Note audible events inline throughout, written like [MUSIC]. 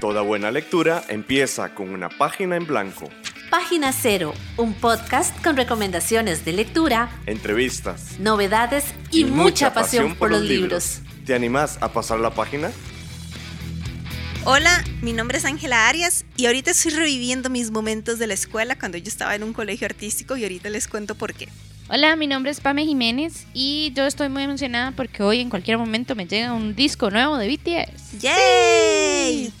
Toda buena lectura empieza con una página en blanco. Página Cero, un podcast con recomendaciones de lectura, entrevistas, novedades y, mucha, pasión, por los libros. ¿Te animás a pasar la página? Hola, mi nombre es Ángela Arias y ahorita estoy reviviendo mis momentos de la escuela cuando yo estaba en un colegio artístico y ahorita les cuento por qué. Hola, mi nombre es Pame Jiménez y yo estoy muy emocionada porque hoy en cualquier momento me llega un disco nuevo de BTS. ¡Yay!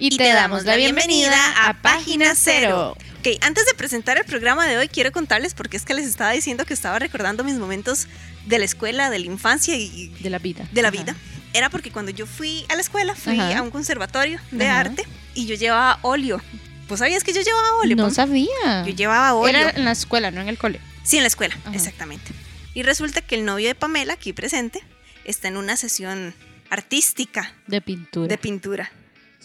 Y, te, damos la bienvenida, a Página Cero. Ok, antes de presentar el programa de hoy, quiero contarles porque es que les estaba diciendo que estaba recordando mis momentos de la escuela, de la infancia y de la vida. De la vida. Era porque cuando yo fui a la escuela, fui a un conservatorio de arte y yo llevaba óleo. ¿Pues sabías que yo llevaba óleo? No sabía. Yo llevaba óleo. Era en la escuela, no en el cole. Sí, en la escuela, exactamente. Y resulta que el novio de Pamela, aquí presente, está en una sesión artística De pintura. de pintura.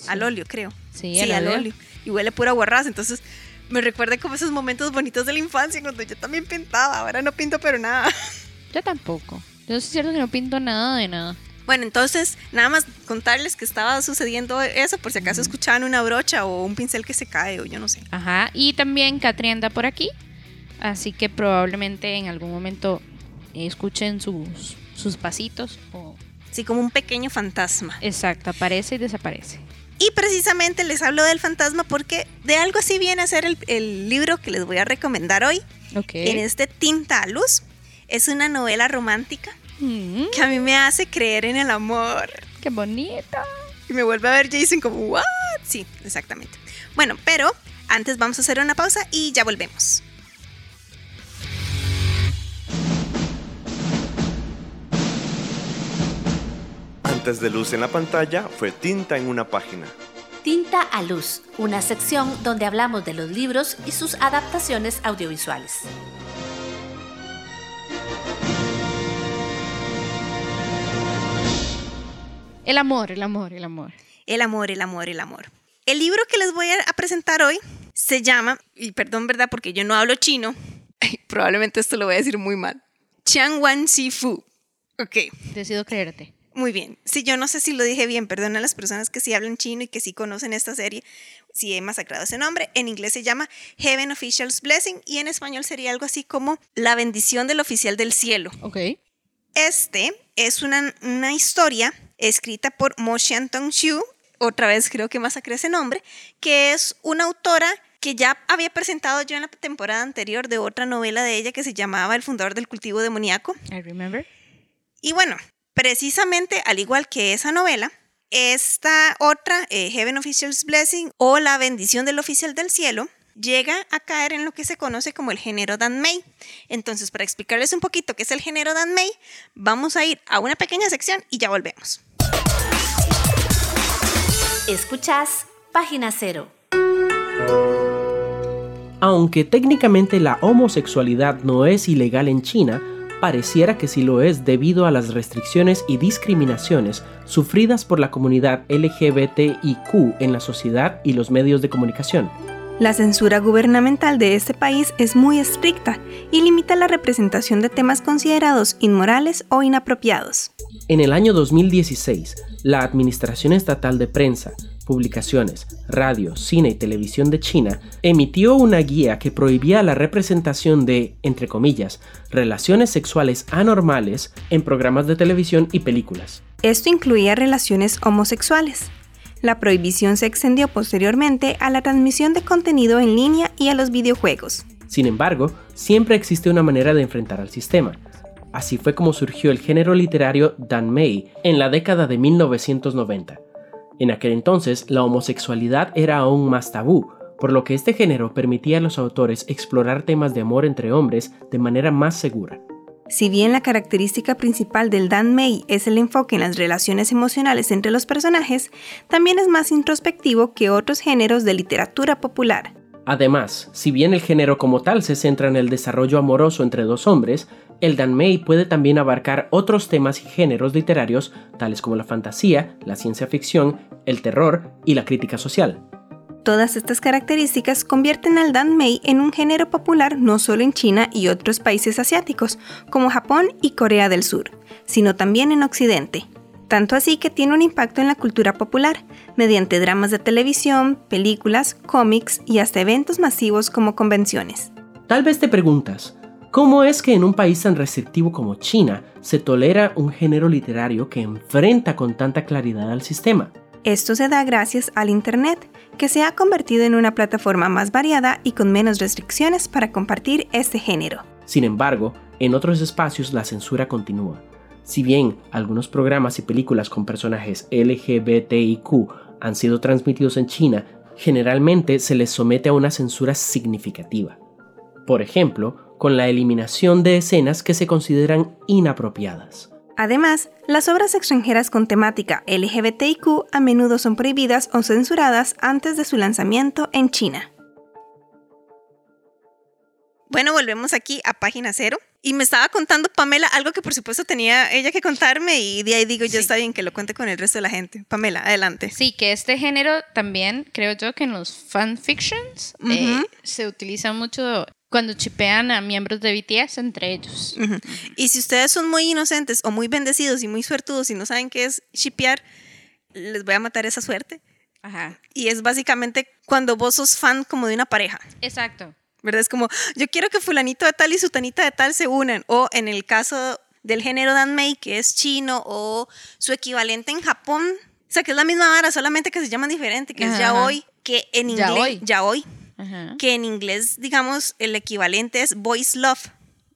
Al óleo, creo. Sí, al óleo. Y huele pura guarraza. Entonces me recuerda como esos momentos bonitos de la infancia cuando yo también pintaba. Ahora no pinto, pero nada. [LAUGHS] Yo tampoco. Yo sí es cierto que no pinto nada de nada. Bueno, entonces nada más contarles que estaba sucediendo eso por si acaso escuchaban una brocha o un pincel que se cae o yo no sé. Ajá. Y también Catri anda por aquí. Así que probablemente en algún momento escuchen sus, sus pasitos. O... Así como un pequeño fantasma. Exacto, aparece y desaparece. Y precisamente les hablo del fantasma porque de algo así viene a ser el, el libro que les voy a recomendar hoy. Ok. En este Tinta a Luz. Es una novela romántica Mm, que a mí me hace creer en el amor. ¡Qué bonita! Y me vuelve a ver Jason como, ¿what? Sí, exactamente. Bueno, pero antes vamos a hacer una pausa y ya volvemos. Antes de luz en la pantalla fue tinta en una página. Tinta a Luz, una sección donde hablamos de los libros y sus adaptaciones audiovisuales. El amor, el amor, el amor. El amor, el amor, el amor. El libro que les voy a presentar hoy se llama, y perdón, ¿verdad? Porque yo no hablo chino. [LAUGHS] Ay, probablemente esto lo voy a decir muy mal. Chang Wan Si Fu. Ok, Decido creerte. Muy bien. Sí, yo no sé si lo dije bien, perdón a las personas que sí hablan chino y que sí conocen esta serie, si he masacrado ese nombre. En inglés se llama Heaven Official's Blessing y en español sería algo así como La bendición del oficial del cielo. Ok. Este es una, una historia escrita por Mo Xiantong Xu, otra vez creo que masacré ese nombre, que es una autora que ya había presentado yo en la temporada anterior de otra novela de ella que se llamaba El fundador del cultivo demoníaco. I remember. Y bueno, precisamente al igual que esa novela, esta otra, eh, Heaven Official's Blessing o La bendición del oficial del cielo, llega a caer en lo que se conoce como el género Danmei. Entonces, para explicarles un poquito qué es el género Danmei, vamos a ir a una pequeña sección y ya volvemos. Escuchás Página Cero. Aunque técnicamente la homosexualidad no es ilegal en China, pareciera que sí lo es debido a las restricciones y discriminaciones sufridas por la comunidad LGBTIQ en la sociedad y los medios de comunicación. La censura gubernamental de este país es muy estricta y limita la representación de temas considerados inmorales o inapropiados. En el año 2016, la Administración Estatal de Prensa, Publicaciones, Radio, Cine y Televisión de China emitió una guía que prohibía la representación de, entre comillas, relaciones sexuales anormales en programas de televisión y películas. Esto incluía relaciones homosexuales. La prohibición se extendió posteriormente a la transmisión de contenido en línea y a los videojuegos. Sin embargo, siempre existe una manera de enfrentar al sistema. Así fue como surgió el género literario Danmei en la década de 1990. En aquel entonces, la homosexualidad era aún más tabú, por lo que este género permitía a los autores explorar temas de amor entre hombres de manera más segura. Si bien la característica principal del Dan Mei es el enfoque en las relaciones emocionales entre los personajes, también es más introspectivo que otros géneros de literatura popular. Además, si bien el género como tal se centra en el desarrollo amoroso entre dos hombres, el danmei puede también abarcar otros temas y géneros literarios tales como la fantasía, la ciencia ficción, el terror y la crítica social. Todas estas características convierten al danmei en un género popular no solo en China y otros países asiáticos, como Japón y Corea del Sur, sino también en Occidente. tanto así que tiene un impacto en la cultura popular, mediante dramas de televisión, películas, cómics y hasta eventos masivos como convenciones. Tal vez te preguntas, ¿cómo es que en un país tan restrictivo como China se tolera un género literario que enfrenta con tanta claridad al sistema? Esto se da gracias al Internet, que se ha convertido en una plataforma más variada y con menos restricciones para compartir este género. Sin embargo, en otros espacios la censura continúa. Si bien algunos programas y películas con personajes LGBTIQ han sido transmitidos en China, generalmente se les somete a una censura significativa. Por ejemplo, con la eliminación de escenas que se consideran inapropiadas. Además, las obras extranjeras con temática LGBTIQ a menudo son prohibidas o censuradas antes de su lanzamiento en China. Bueno, volvemos aquí a página cero. Y me estaba contando Pamela algo que por supuesto tenía ella que contarme y de ahí digo, ya está bien que lo cuente con el resto de la gente. Pamela, adelante. Sí, que este género también creo yo que en los fanfictions eh, se utiliza mucho cuando chipean a miembros de BTS entre ellos. Y si ustedes son muy inocentes o muy bendecidos y muy suertudos y no saben qué es chipear, les voy a matar esa suerte. Ajá. Y es básicamente cuando vos sos fan como de una pareja. Exacto. ¿verdad? Es como, yo quiero que fulanito de tal y sutanita de tal se unan. O en el caso del género Danmei, que es chino, o su equivalente en Japón. O sea, que es la misma vara, solamente que se llaman diferente, que es yaoi, que en inglés, yaoi, que en inglés, digamos, el equivalente es voice love.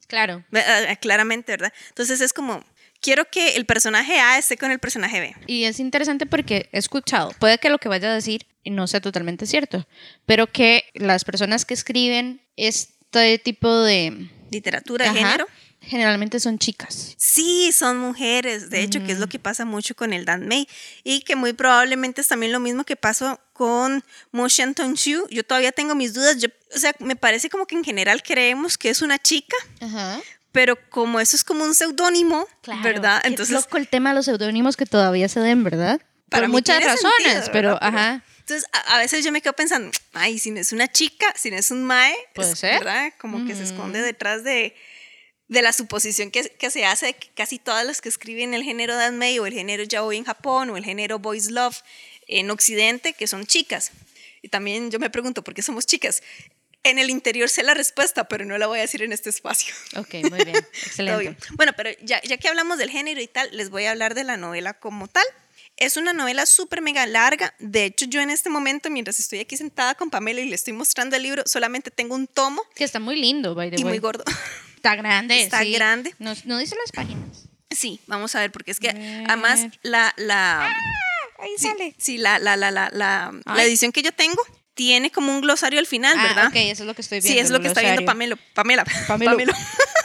Claro. Ah, claramente, ¿verdad? Entonces es como, quiero que el personaje A esté con el personaje B. Y es interesante porque he escuchado, puede que lo que vaya a decir no sea totalmente cierto, pero que las personas que escriben este tipo de literatura de género generalmente son chicas. Sí, son mujeres, de hecho, que es lo que pasa mucho con el Dan Mei y que muy probablemente es también lo mismo que pasó con Mo Shanton Chu. Yo todavía tengo mis dudas, o sea, me parece como que en general creemos que es una chica. Pero como eso es como un seudónimo, ¿verdad? Entonces, es loco el tema de los seudónimos que todavía se den, ¿verdad? Por muchas razones, pero, ajá. Entonces, a, veces yo me quedo pensando, ay, si no es una chica, si no es un mae, puede ser, ¿verdad? Como que se esconde detrás de, de la suposición que, que, se hace de que casi todas las que escriben el género Danmei o el género yaoi en Japón o el género boys love en Occidente, que son chicas. Y también yo me pregunto, ¿por qué somos chicas? En el interior sé la respuesta, pero no la voy a decir en este espacio. Ok, muy bien, [LAUGHS] excelente. bueno, pero ya, ya que hablamos del género y tal, les voy a hablar de la novela como tal. Es una novela súper mega larga. De hecho, yo en este momento, mientras estoy aquí sentada con Pamela y le estoy mostrando el libro, solamente tengo un tomo. Que está muy lindo, by the y muy gordo. [LAUGHS] Está grande. Está grande. No, dice las páginas. Sí, vamos a ver, porque es que además la... la ah, ahí sale. Sí, la, la, la, la, la, edición que yo tengo tiene como un glosario al final, ah, ¿verdad? Ok, eso es lo que estoy viendo. Sí, es lo que está viendo Pamela. Pamela. Pamela. [LAUGHS]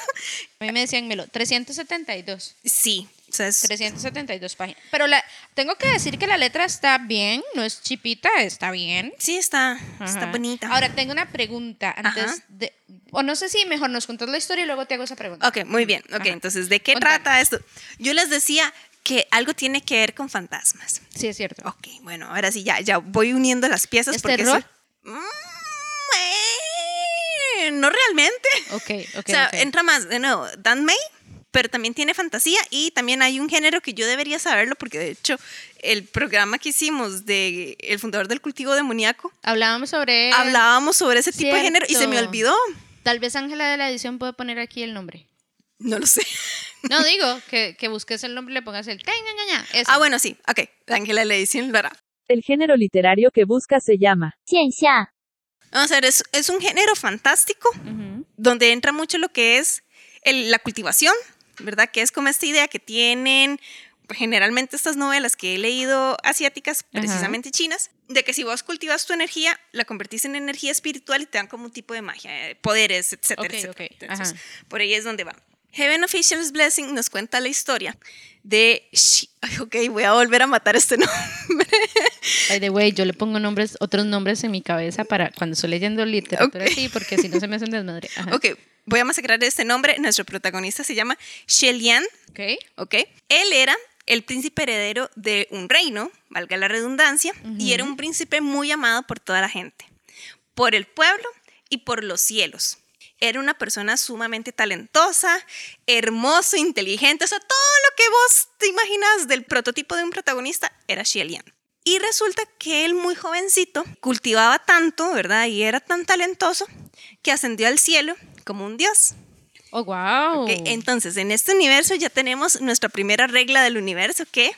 A mí me decían, Melo, 372. Sí, 372 páginas. Pero la, tengo que decir que la letra está bien, no es chipita, está bien. Sí, está, está bonita. Ahora, tengo una pregunta antes de... O no sé si mejor nos contás la historia y luego te hago esa pregunta. Ok, muy bien. Ok, entonces, ¿de qué trata esto? Yo les decía que algo tiene que ver con fantasmas. Sí, es cierto. Ok, bueno, ahora sí, ya, ya voy uniendo las piezas. ¿Es terror? Mm, eh, no realmente. Ok, ok. O sea, entra más, de nuevo, Dan May pero también tiene fantasía y también hay un género que yo debería saberlo porque de hecho el programa que hicimos de el fundador del cultivo demoníaco hablábamos sobre hablábamos sobre ese tipo de género y se me olvidó. Tal vez Ángela de la edición puede poner aquí el nombre. No lo sé. No digo que, que busques el nombre y le pongas el tenga Ah, bueno, sí. Ok. Ángela de la edición lo hará. El género literario que busca se llama ciencia. Vamos a ver, es, es un género fantástico donde entra mucho lo que es el, la cultivación, ¿verdad? Que es como esta idea que tienen generalmente estas novelas que he leído asiáticas, precisamente chinas, de que si vos cultivas tu energía, la convertís en energía espiritual y te dan como un tipo de magia, eh, poderes, etcétera, Entonces, por ahí es donde va. Heaven Official's Blessing nos cuenta la historia de... ok, voy a volver a matar este [LAUGHS] nombre. By the way, yo le pongo nombres, otros nombres en mi cabeza para cuando estoy leyendo literatura así, porque si no se me hacen desmadre. Ok, voy a masacrar este nombre. Nuestro protagonista se llama Shelian. Ok. Ok. Él era el príncipe heredero de un reino, valga la redundancia, y era un príncipe muy amado por toda la gente, por el pueblo y por los cielos. era una persona sumamente talentosa, hermoso, inteligente, o sea, todo lo que vos te imaginas del prototipo de un protagonista era Xielian. Y resulta que él muy jovencito cultivaba tanto, ¿verdad? Y era tan talentoso que ascendió al cielo como un dios. Oh, wow. Ok, Entonces, en este universo ya tenemos nuestra primera regla del universo que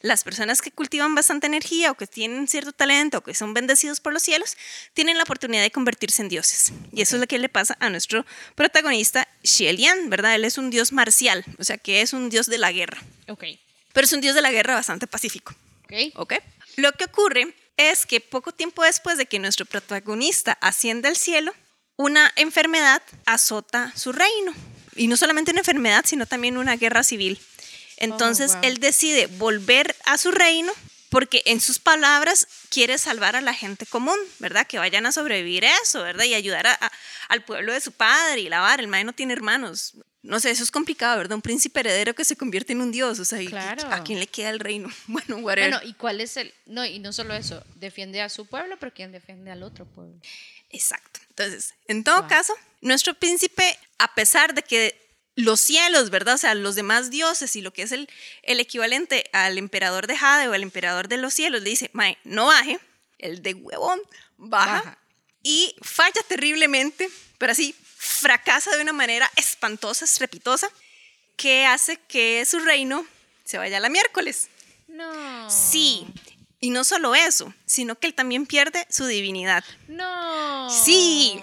las personas que cultivan bastante energía o que tienen cierto talento o que son bendecidos por los cielos tienen la oportunidad de convertirse en dioses. Y eso es lo que le pasa a nuestro protagonista Xielian, ¿verdad? Él es un dios marcial, o sea que es un dios de la guerra, Ok. pero es un dios de la guerra bastante pacífico. Ok. ¿ok? Lo que ocurre es que poco tiempo después de que nuestro protagonista asciende al cielo, una enfermedad azota su reino. Y no solamente una enfermedad, sino también una guerra civil. Entonces wow. él decide volver a su reino porque en sus palabras quiere salvar a la gente común, ¿verdad? Que vayan a sobrevivir a eso, ¿verdad? Y ayudar a- a- al pueblo de su padre y lavar. El mae no tiene hermanos. No sé, eso es complicado, ¿verdad? Un príncipe heredero que se convierte en un dios. O sea, ¿y- Claro. ¿a quién le queda el reino? [LAUGHS] Bueno, whatever. Bueno, ¿y cuál es el...? No, y no solo eso, defiende a su pueblo, pero ¿quién defiende al otro pueblo? Exacto. Entonces, en todo Wow. caso, nuestro príncipe, a pesar de que los cielos, ¿verdad? O sea, los demás dioses y lo que es el, el equivalente al emperador de Jade o el emperador de los cielos, le dice, Mae, no baje, el de huevón baja, Baja. y falla terriblemente, pero así fracasa de una manera espantosa, estrepitosa, que hace que su reino se vaya a la miércoles. No. Sí, y no solo eso, sino que él también pierde su divinidad. No. Sí.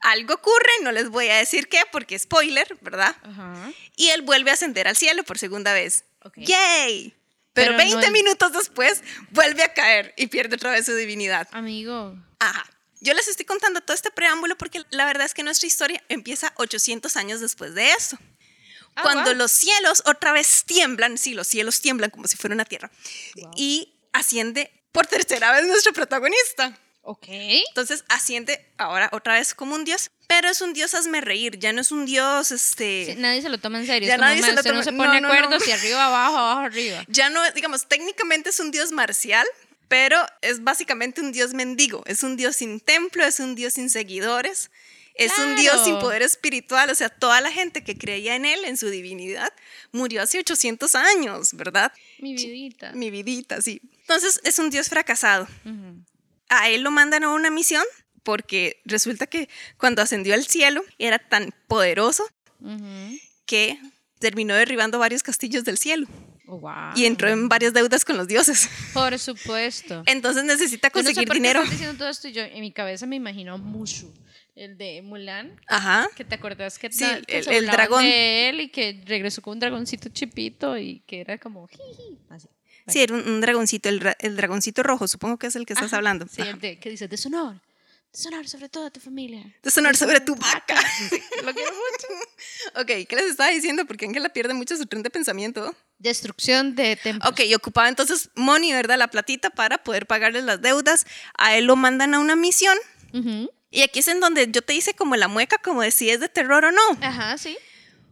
Algo ocurre, no les voy a decir qué, porque spoiler, ¿verdad? Ajá. Y él vuelve a ascender al cielo por segunda vez. ¡Yay! Pero, Pero no 20 el- minutos después vuelve a caer y pierde otra vez su divinidad. Amigo. Ajá. Yo les estoy contando todo este preámbulo porque la verdad es que nuestra historia empieza 800 años después de eso. Ah, Cuando wow. los cielos otra vez tiemblan, sí, los cielos tiemblan como si fuera una tierra, y asciende por tercera vez nuestro protagonista. Ok. Entonces asciende ahora otra vez como un dios, pero es un dios hazme reír, ya no es un dios, este, Sí, nadie se lo toma en serio. Ya nadie se "Ma, lo usted no toma- se no, pone no, acuerdo no. si arriba, abajo, abajo, arriba. ya no, digamos, técnicamente es un dios marcial, pero es básicamente un dios mendigo, es un dios sin templo, es un dios sin seguidores, es un dios Claro. sin poder espiritual, o sea, toda la gente que creía en él, en su divinidad, murió hace 800 años, ¿verdad? Mi vidita. Mi vidita, sí. Entonces es un dios fracasado. A él lo mandan a una misión porque resulta que cuando ascendió al cielo era tan poderoso que terminó derribando varios castillos del cielo Oh, wow. y entró en varias deudas con los dioses. Por supuesto. Entonces necesita Yo no sé conseguir por qué dinero. estás diciendo todo esto y yo en mi cabeza me imagino Mushu, el de Mulan, Ajá. que te acuerdas que, Sí, ta- que el- el dragón. de él y que regresó con un dragoncito chipito y que era como jiji, así. Sí, era un, un dragoncito, el, el dragoncito rojo, supongo que es el que estás Ajá. hablando. Sí, Ajá. el de, que dice deshonor, deshonor sobre toda tu familia. De sonar sobre tu vaca. Sí, lo quiero mucho. [LAUGHS] ok, ¿qué les estaba diciendo? Porque Ángela pierde mucho su tren de pensamiento. Destrucción de templos. Ok, y ocupaba entonces money, ¿verdad? La platita para poder pagarles las deudas. A él lo mandan a una misión. Y aquí es en donde yo te hice como la mueca, como de si es de terror o no. Ajá, sí.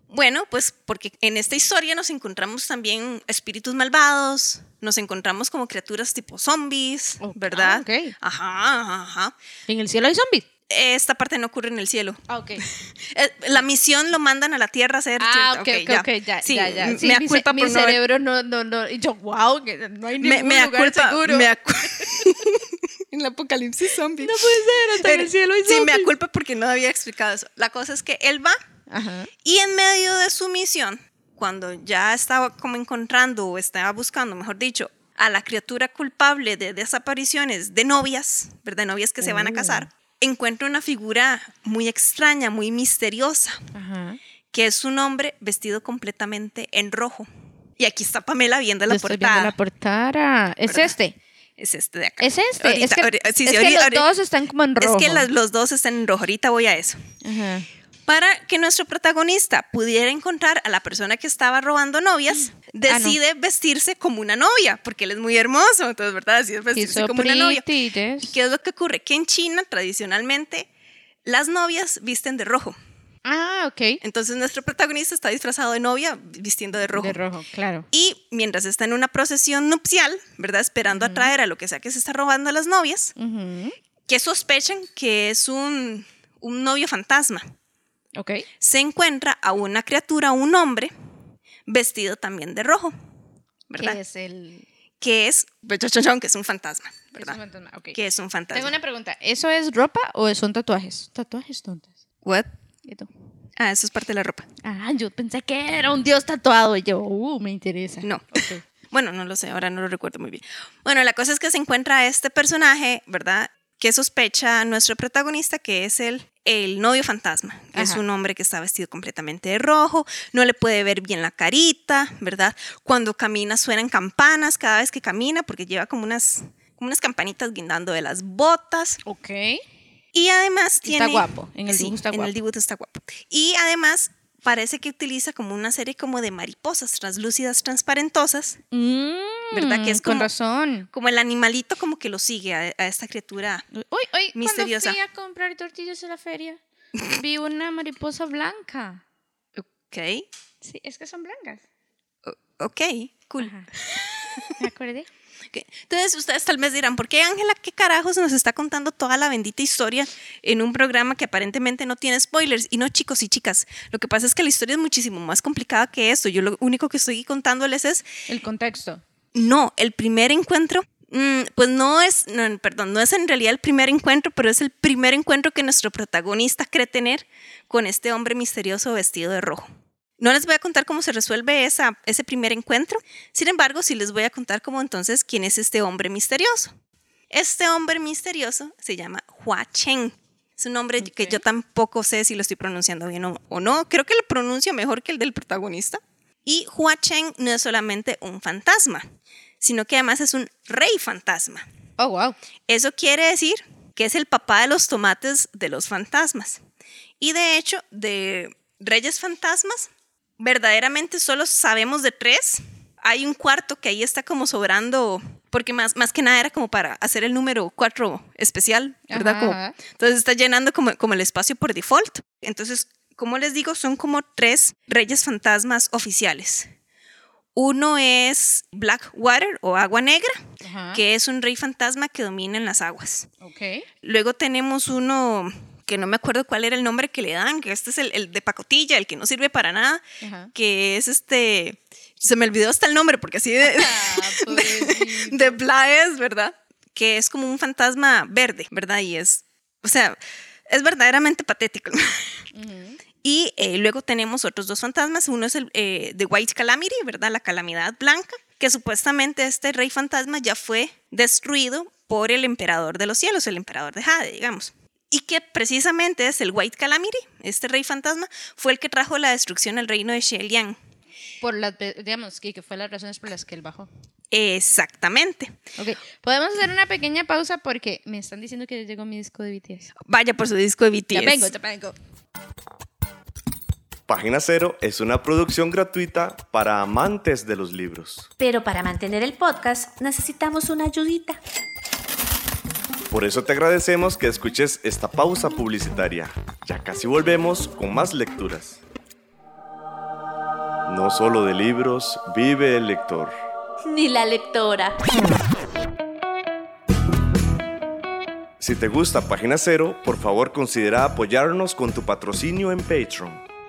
Bueno, pues porque en esta historia nos encontramos también espíritus malvados, nos encontramos como criaturas tipo zombies, Ok, ¿verdad? ah, ok. Ajá, ajá. En el cielo hay zombies. Esta parte no ocurre en el cielo. Ah, ok. [LAUGHS] Eh, La misión lo mandan a la tierra a hacer. Ah, ok, cierta- ok, ok, ya, Sí, ya, ya. Sí, me mi, aculpa ce- mi por no cerebro no, no, no. Y yo, wow, no hay me, ningún me lugar aculpa, seguro. me acu- [LAUGHS] en el apocalipsis zombie. No puede ser, hasta en el cielo hay Sí, me zombies. aculpa porque no había explicado eso. La cosa es que él va Ajá. Y en medio de su misión, cuando ya estaba como encontrando o estaba buscando, mejor dicho, a la criatura culpable de desapariciones de novias, ¿verdad? Novias que se van a casar, encuentra una figura muy extraña, muy misteriosa, Ajá. que es un hombre vestido completamente en rojo. Y aquí está Pamela viendo la Yo estoy portada. viendo la portada. Es ¿Verdad? este. Es este de acá. Es este. Ahorita- es que, ahorita- sí, es sí, que ahorita- los dos están como en rojo. Es que los dos están en rojo. Ahorita voy a eso. Ajá. Para que nuestro protagonista pudiera encontrar a la persona que estaba robando novias, Ah, no. decide vestirse como una novia, porque él es muy hermoso, entonces, ¿verdad? Decide vestirse so como una novia. pretty, ¿Y yes. qué es lo que ocurre? Que en China, tradicionalmente, las novias visten de rojo. Ah, ok. Entonces, nuestro protagonista está disfrazado de novia, vistiendo de rojo. De rojo, claro. Y mientras está en una procesión nupcial, ¿verdad? Esperando atraer a lo que sea que se está robando a las novias, Ujú. que sospechan que es un, un novio fantasma. Ok. se encuentra a una criatura, un hombre, vestido también de rojo, ¿verdad? ¿Qué es el. Que es, pues, que es un fantasma, es un ¿verdad? fantasma? Que es un fantasma. Tengo una pregunta. ¿Eso es ropa o son tatuajes? Tatuajes tontos. What? ¿Y tú? Ah, eso es parte de la ropa. Ah, yo pensé que era un dios tatuado. Y yo, uh, me interesa. No. Ok. [LAUGHS] Bueno, no lo sé, ahora no lo recuerdo muy bien. Bueno, la cosa es que se encuentra este personaje, ¿verdad? Que sospecha nuestro protagonista, que es el, el novio fantasma. que Es Ajá. un hombre que está vestido completamente de rojo, no le puede ver bien la carita, ¿verdad? Cuando camina suenan campanas cada vez que camina, porque lleva como unas, como unas campanitas guindando de las botas. Ok. Y además tiene... está guapo, en el Sí, dibujo está En guapo. el dibujo está guapo. Y además parece que utiliza como una serie como de mariposas translúcidas, transparentosas, ¿Verdad que es Mm, Con como- razón. como el animalito como que lo sigue a, a esta criatura. Uy, uy, Misteriosa. cuando fui a comprar tortillas en la feria, vi una mariposa blanca. Ok, Sí, es que son blancas. ok, cool. Ajá. Me acordé. Entonces ustedes tal vez dirán, ¿por qué Ángela qué carajos nos está contando toda la bendita historia en un programa que aparentemente no tiene spoilers? Y no, chicos y chicas, lo que pasa es que la historia es muchísimo más complicada que esto. Yo lo único que estoy contándoles es El contexto. No, el primer encuentro, mm, pues no es, no, perdón, no es en realidad el primer encuentro, pero es el primer encuentro que nuestro protagonista cree tener con este hombre misterioso vestido de rojo. No les voy a contar cómo se resuelve esa, ese primer encuentro, sin embargo, sí les voy a contar cómo entonces quién es este hombre misterioso. Este hombre misterioso se llama Hua Chen. Es un nombre que yo tampoco sé si lo estoy pronunciando bien o, o no. Creo que lo pronuncio mejor que el del protagonista. Y Hua Chen no es solamente un fantasma, sino que además es un rey fantasma. Oh, wow. Eso quiere decir que es el papá de los tomates de los fantasmas. Y de hecho, de reyes fantasmas, verdaderamente solo sabemos de tres. Hay un cuarto que ahí está como sobrando, porque más, más que nada era como para hacer el número cuatro especial, ¿verdad? Como- entonces está llenando como, como el espacio por default. Entonces, como les digo, son como tres reyes fantasmas oficiales. Uno es Blackwater o Agua Negra, Ajá. que es un rey fantasma que domina en las aguas. Ok. Luego tenemos uno que no me acuerdo cuál era el nombre que le dan, que este es el, el de pacotilla, el que no sirve para nada, Ajá. que es este, se me olvidó hasta el nombre porque así de, Ah, [LAUGHS] pobrecito. de es, ¿verdad? Que es como un fantasma verde, ¿verdad? Y es, o sea, es verdaderamente patético. [LAUGHS] Y eh, luego tenemos otros dos fantasmas. Uno es el eh, The White Calamity, ¿verdad? La calamidad blanca, que supuestamente este rey fantasma ya fue destruido por el emperador de los cielos, el emperador de Jade, digamos. Y que precisamente es el White Calamity, este rey fantasma, fue el que trajo la destrucción al reino de Sheliang. Por las, digamos, que, que fue las razones por las que él bajó. Exactamente. Ok, podemos hacer una pequeña pausa porque me están diciendo que ya llegó mi disco de BTS. Vaya por su disco de BTS. Ya vengo, ya vengo. Página Cero es una producción gratuita para amantes de los libros. Pero para mantener el podcast necesitamos una ayudita. Por eso te agradecemos que escuches esta pausa publicitaria. Ya casi volvemos con más lecturas. No solo de libros vive el lector. Ni la lectora. Si te gusta Página Cero, por favor considera apoyarnos con tu patrocinio en Patreon.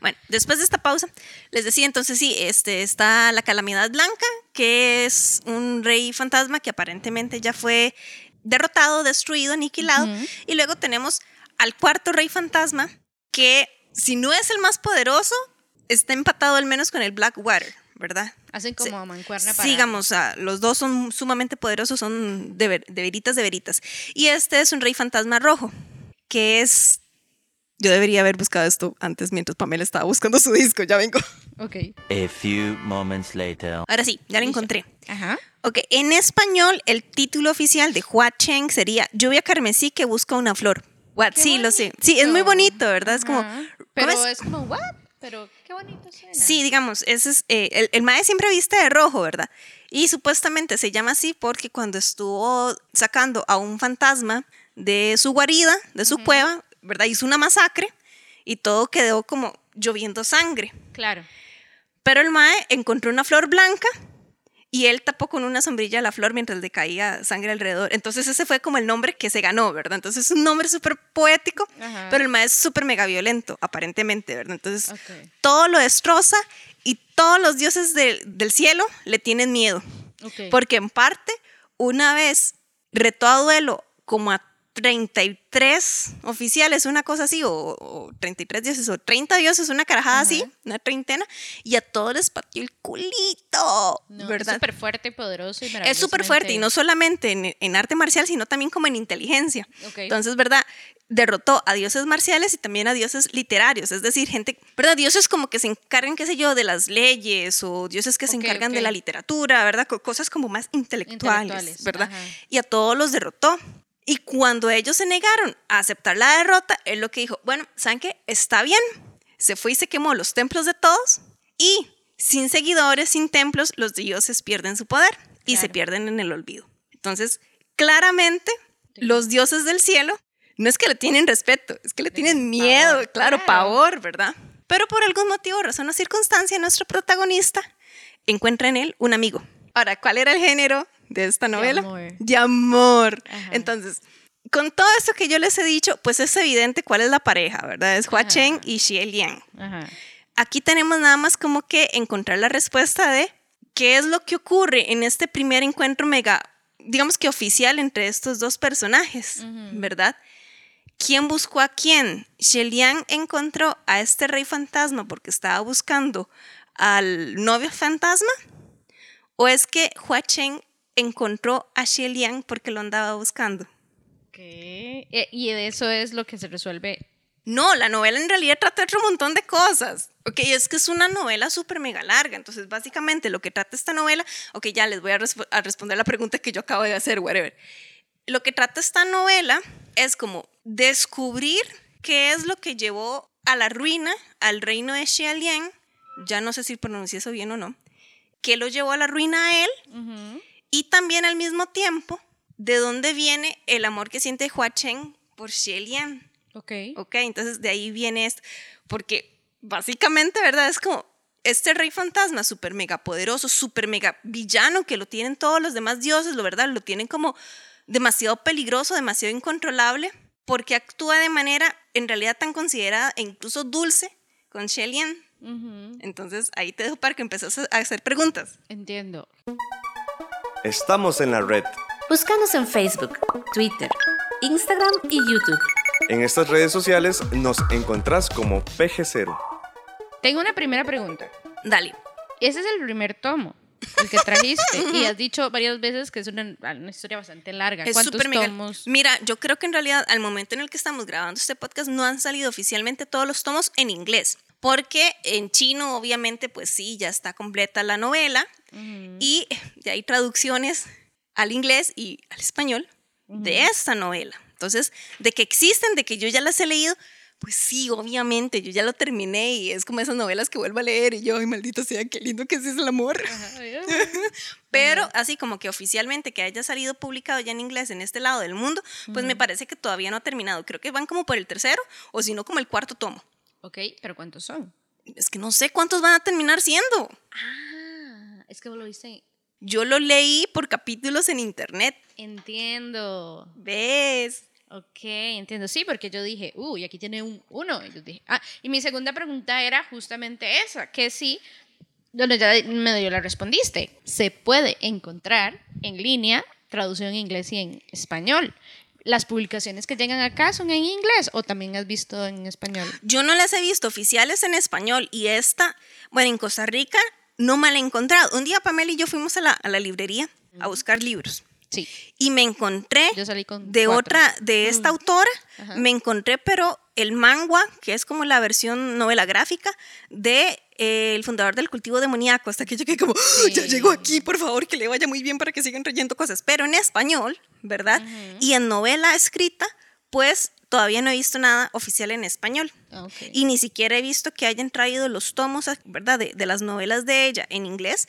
Bueno, después de esta pausa, les decía entonces sí, este, está la calamidad blanca, que es un rey fantasma que aparentemente ya fue derrotado, destruido, aniquilado. Y luego tenemos al cuarto rey fantasma, que si no es el más poderoso, está empatado al menos con el Blackwater, ¿verdad? Hacen como mancuerna para... Sigamos, los dos son sumamente poderosos, son de, ver- de veritas de veritas. Y este es un rey fantasma rojo, que es... Yo debería haber buscado esto antes mientras Pamela estaba buscando su disco, ya vengo. Ok. A few moments later. Ahora sí, ya lo encontré. Ajá. Ok, en español el título oficial de Hua Cheng sería Lluvia carmesí que busca una flor. What? Qué Sí, lo sé. Sí, es muy bonito, ¿verdad? Es como... Ajá. ¿cómo Pero es? es como, ¿what? Pero qué bonito suena. Sí, digamos, ese es, eh, el, el mae siempre viste de rojo, ¿verdad? Y supuestamente se llama así porque cuando estuvo sacando a un fantasma de su guarida, de su cueva, ¿verdad? Hizo una masacre y todo quedó como lloviendo sangre. Claro. Pero el mae encontró una flor blanca y él tapó con una sombrilla la flor mientras le caía sangre alrededor. Entonces ese fue como el nombre que se ganó, ¿verdad? Entonces es un nombre súper poético, Ajá. pero el mae es súper mega violento, aparentemente, ¿verdad? Entonces Ok. todo lo destroza y todos los dioses del- del cielo le tienen miedo. Ok. Porque en parte, una vez retó a duelo como a 33 oficiales, una cosa así, o, o 33 dioses, o 30 dioses, una carajada así, una treintena, y a todos les pateó el culito, No, ¿verdad? Es súper fuerte y poderoso. Y Es súper fuerte, y no solamente en, en arte marcial, sino también como en inteligencia. Entonces, ¿verdad? Derrotó a dioses marciales y también a dioses literarios, es decir, gente, ¿verdad? Dioses como que se encargan, qué sé yo, de las leyes o dioses que se encargan de la literatura, ¿verdad? Co- Cosas como más intelectuales, Intelectuales, ¿verdad? ajá. Y a todos los derrotó. Y cuando ellos se negaron a aceptar la derrota, él lo que dijo, bueno, ¿saben qué? Está bien. Se fue y se quemó los templos de todos y sin seguidores, sin templos, los dioses pierden su poder y se pierden en el olvido. Entonces, claramente, los dioses del cielo no es que le tienen respeto, es que le tienen miedo, pavor, claro, claro. pavor, ¿verdad? Pero por algún motivo, razón o circunstancia, nuestro protagonista encuentra en él un amigo. Ahora, ¿cuál era el género de esta novela? amor. De amor. Entonces, con todo esto que yo les he dicho, pues es evidente cuál es la pareja, ¿verdad? Es Hua Ajá. Chen y Xie Liang. Ajá. Aquí tenemos nada más como que encontrar la respuesta de qué es lo que ocurre en este primer encuentro mega, digamos que oficial entre estos dos personajes, ¿verdad? ¿Quién buscó a quién? Liang encontró a este rey fantasma porque estaba buscando al novio fantasma? ¿O es que Hua Chen encontró a Liang porque lo andaba buscando? ¿Qué? Eh, Y eso es lo que se resuelve. No, la novela en realidad trata otro montón de cosas. Ok, es que es una novela súper mega larga. Entonces, básicamente, lo que trata esta novela. Ok, ya les voy a, resp- a responder la pregunta que yo acabo de hacer, whatever. Lo que trata esta novela es como descubrir qué es lo que llevó a la ruina al reino de Xialian. Ya no sé si pronuncié eso bien o no. ¿Qué lo llevó a la ruina a él? Y también al mismo tiempo, de dónde viene el amor que siente Hua Chen por Xialian. Ok. Ok, entonces de ahí viene esto, porque básicamente, ¿verdad? Es como este rey fantasma súper mega poderoso, súper mega villano que lo tienen todos los demás dioses, lo verdad, lo tienen como demasiado peligroso, demasiado incontrolable, porque actúa de manera en realidad tan considerada e incluso dulce con Shelian. Ujú. Entonces ahí te dejo para que empieces a hacer preguntas. Entiendo. Estamos en la red. Búscanos en Facebook, Twitter, Instagram y YouTube. En estas redes sociales nos encontrás como PG0. Tengo una primera pregunta. Dale. Ese es el primer tomo, el que trajiste. [LAUGHS] y has dicho varias veces que es una, una historia bastante larga. Es ¿Cuántos mega- tomos? Mira, yo creo que en realidad al momento en el que estamos grabando este podcast no han salido oficialmente todos los tomos en inglés. Porque en chino, obviamente, pues sí, ya está completa la novela. Y ya hay traducciones al inglés y al español de esta novela. Entonces, de que existen, de que yo ya las he leído, pues sí, obviamente, yo ya lo terminé y es como esas novelas que vuelvo a leer y yo, ay, maldito sea, qué lindo que es el amor. [LAUGHS] Pero así como que oficialmente que haya salido publicado ya en inglés en este lado del mundo, pues me parece que todavía no ha terminado. Creo que van como por el tercero o si no como el cuarto tomo. Ok, pero ¿cuántos son? Es que no sé cuántos van a terminar siendo. Ah, es que vos lo viste. Yo lo leí por capítulos en internet. Entiendo. ¿Ves? Ok, entiendo. Sí, porque yo dije, uy, aquí tiene un uno. Y yo dije, ah, y mi segunda pregunta era justamente esa, que sí, donde ya medio la respondiste, se puede encontrar en línea traducción en inglés y en español. ¿Las publicaciones que llegan acá son en inglés o también has visto en español? Yo no las he visto oficiales en español y esta, bueno, en Costa Rica no me la he encontrado. Un día Pamela y yo fuimos a la, a la librería a buscar libros Sí. y me encontré Yo salí con de cuatro. otra, de esta autora, Ajá. me encontré, pero el mangua, que es como la versión novela gráfica de eh, el fundador del cultivo demoníaco, hasta que quedé como, "Ah, ya Sí. llegó aquí, por favor, que le vaya muy bien para que sigan trayendo cosas, pero en español, ¿verdad? Y en novela escrita pues todavía no he visto nada oficial en español. Ah, ok. Y ni siquiera he visto que hayan traído los tomos, ¿verdad? De, de las novelas de ella en inglés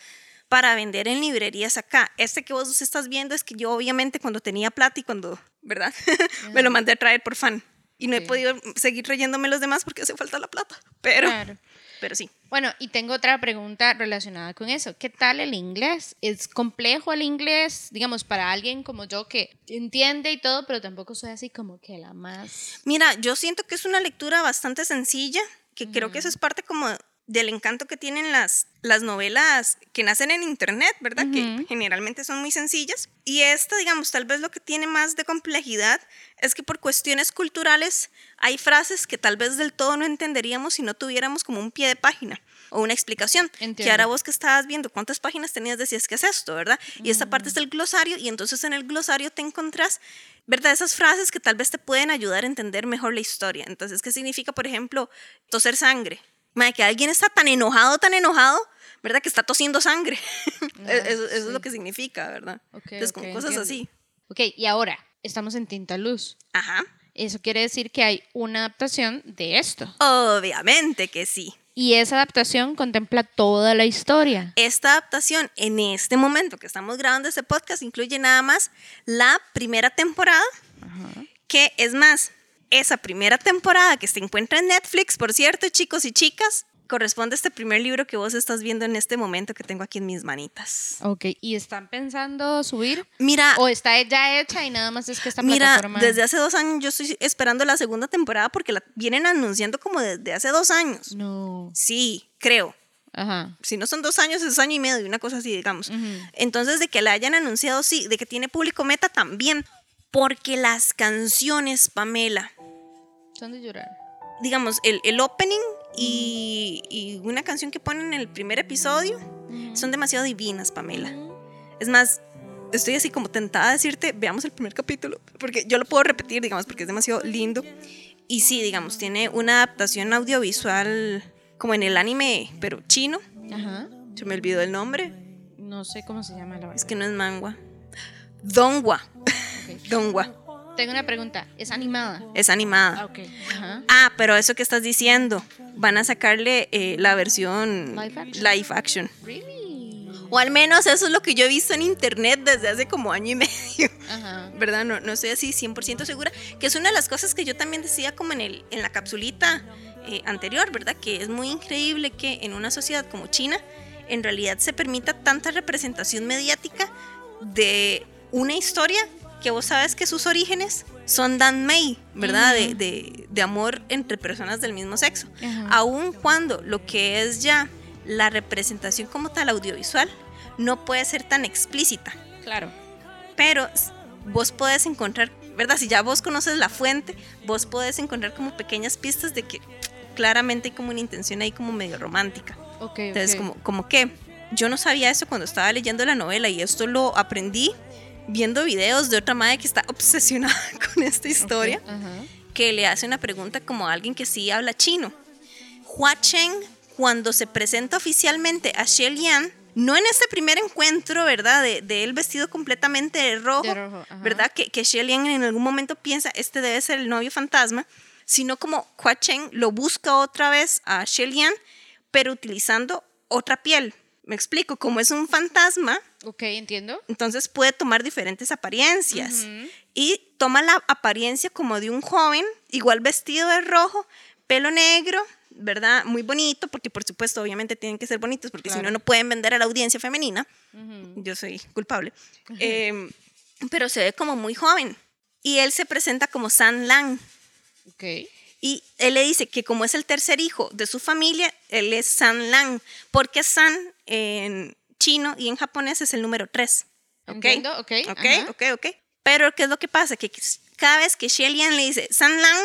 para vender en librerías acá. Este que vos estás viendo es que yo obviamente cuando tenía plata y cuando, ¿verdad? [LAUGHS] Me lo mandé a traer por fan. Y no he podido seguir trayéndome los demás porque hace falta la plata. Pero, Claro. pero sí. Bueno, y tengo otra pregunta relacionada con eso. ¿Qué tal el inglés? ¿Es complejo el inglés? Digamos, para alguien como yo que entiende y todo, pero tampoco soy así como que la más... Mira, yo siento que es una lectura bastante sencilla, que creo que eso es parte como del encanto que tienen las, las novelas que nacen en internet, ¿verdad? Que generalmente son muy sencillas. Y esta, digamos, tal vez lo que tiene más de complejidad es que por cuestiones culturales hay frases que tal vez del todo no entenderíamos si no tuviéramos como un pie de página o una explicación. Que Entiendo. ahora vos que estabas viendo cuántas páginas tenías decías que es esto, ¿verdad? Y esta parte es del glosario y entonces en el glosario te encontrás, ¿verdad? Esas frases que tal vez te pueden ayudar a entender mejor la historia. Entonces, ¿qué significa, por ejemplo, toser sangre? Madre, que alguien está tan enojado, tan enojado, ¿verdad? Que está tosiendo sangre. eso, [LAUGHS] eso es lo que significa, ¿verdad? Ok, Entonces, ok, con cosas entiendo. así. Ok, y ahora, estamos en Tinta Luz. Ajá. Eso quiere decir que hay una adaptación de esto. Obviamente que sí. Y esa adaptación contempla toda la historia. Esta adaptación en este momento que estamos grabando este podcast incluye nada más la primera temporada, que es más, esa primera temporada que se encuentra en Netflix, por cierto, chicos y chicas, corresponde a este primer libro que vos estás viendo en este momento que tengo aquí en mis manitas. Ok, ¿y están pensando subir? Mira, ¿O está ya hecha y nada más es que esta mira, plataforma... desde hace dos años yo estoy esperando la segunda temporada porque la vienen anunciando como desde hace dos años. No. Sí, creo. Ajá. si no son dos años, es año y medio, una cosa así, digamos. Entonces, de que la hayan anunciado, sí, de que tiene público meta también, porque las canciones, Pamela, Son de llorar. digamos, el, el opening y, y una canción que ponen en el primer episodio son demasiado divinas, Pamela. Es más, estoy así como tentada a decirte, veamos el primer capítulo, porque yo lo puedo repetir, digamos, porque es demasiado lindo. Y sí, digamos, tiene una adaptación audiovisual como en el anime, pero chino. Ajá. Se me olvidó el nombre. No sé cómo se llama la Es verdad. que no es mangua. Dongwa. Ok. [LAUGHS] Dongwa. Tengo una pregunta. ¿Es animada? Es Ah, animada. Ajá. Ah, pero eso que estás diciendo, van a sacarle eh, la versión Live action. live action. Really? O al menos eso es lo que yo he visto en internet desde hace como año y [LAUGHS] medio. Ajá. ¿Verdad? No, no estoy así 100% segura. Que es una de las cosas que yo también decía como en, el, en la capsulita eh, anterior, ¿verdad? Que es muy increíble que en una sociedad como China en realidad se permita tanta representación mediática de una historia que vos sabes que sus orígenes son Dan May, ¿verdad? de, de- de amor entre personas del mismo sexo. Ajá. Aun cuando lo que es ya la representación como tal audiovisual no puede ser tan explícita Claro. pero vos podés encontrar, ¿verdad? Si ya vos conoces la fuente, vos podés encontrar como pequeñas pistas de que claramente hay como una intención ahí como medio romántica. Ok, Entonces, ok. como, como que yo no sabía eso cuando estaba leyendo la novela y esto lo aprendí viendo videos de otra madre que está [LAUGHS] obsesionada con esta historia, Ok, Ajá. que le hace una pregunta como a alguien que sí habla chino. Hua Cheng, cuando se presenta oficialmente a Xie Lian, no en este primer encuentro, ¿verdad? De, de él vestido completamente de rojo, De rojo, ajá. ¿verdad? Que, que Xie Lian en algún momento piensa, este debe ser el novio fantasma, sino como Hua Cheng lo busca otra vez a Xie Lian, pero utilizando otra piel. Me explico, como es un fantasma, Ok, entiendo. entonces puede tomar diferentes apariencias. Y toma la apariencia como de un joven, igual vestido de rojo, pelo negro, ¿verdad? Muy bonito, porque por supuesto, obviamente tienen que ser bonitos, porque si no, no pueden vender a la audiencia femenina. Yo soy culpable. Eh, pero se ve como muy joven. Y él se presenta como San Lang. Ok. Y él le dice que como es el tercer hijo de su familia, él es San Lang, porque San en chino y en japonés es el número 3. ¿Ok? Entiendo, ok, Ok, ajá. ok, ok. Pero ¿qué es lo que pasa? Que cada vez que Lian le dice San Lang,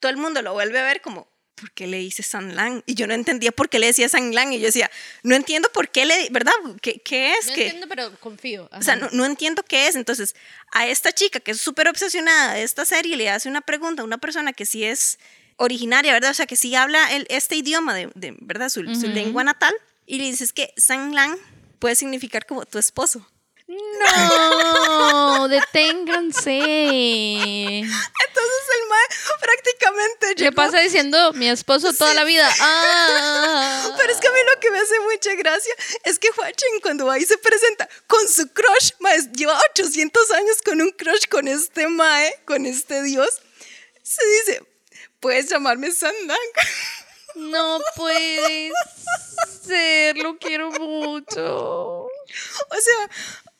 todo el mundo lo vuelve a ver como, ¿por qué le dice San Lang? Y yo no entendía por qué le decía San Lang. Y yo decía, no entiendo por qué le, ¿verdad? ¿Qué, qué es? No que entiendo, pero confío. o sea, Ajá. no, no entiendo qué es. Entonces, a esta chica que es súper obsesionada de esta serie le hace una pregunta a una persona que sí es originaria, ¿verdad? O sea, que sí habla el, este idioma de, de, ¿verdad? Su, su lengua natal. Y le dices que San Lang puede significar como tu esposo. No, [LAUGHS] deténganse. Entonces el mae prácticamente ¿Qué llegó- pasa diciendo mi esposo toda la vida? [LAUGHS] Ah. Pero es que a mí lo que me hace mucha gracia es que Huachen cuando va y se presenta con su crush, mae, lleva 800 años con un crush con este mae, con este dios, se dice, puedes llamarme Sandang. [LAUGHS] No puede ser, lo quiero mucho. O sea,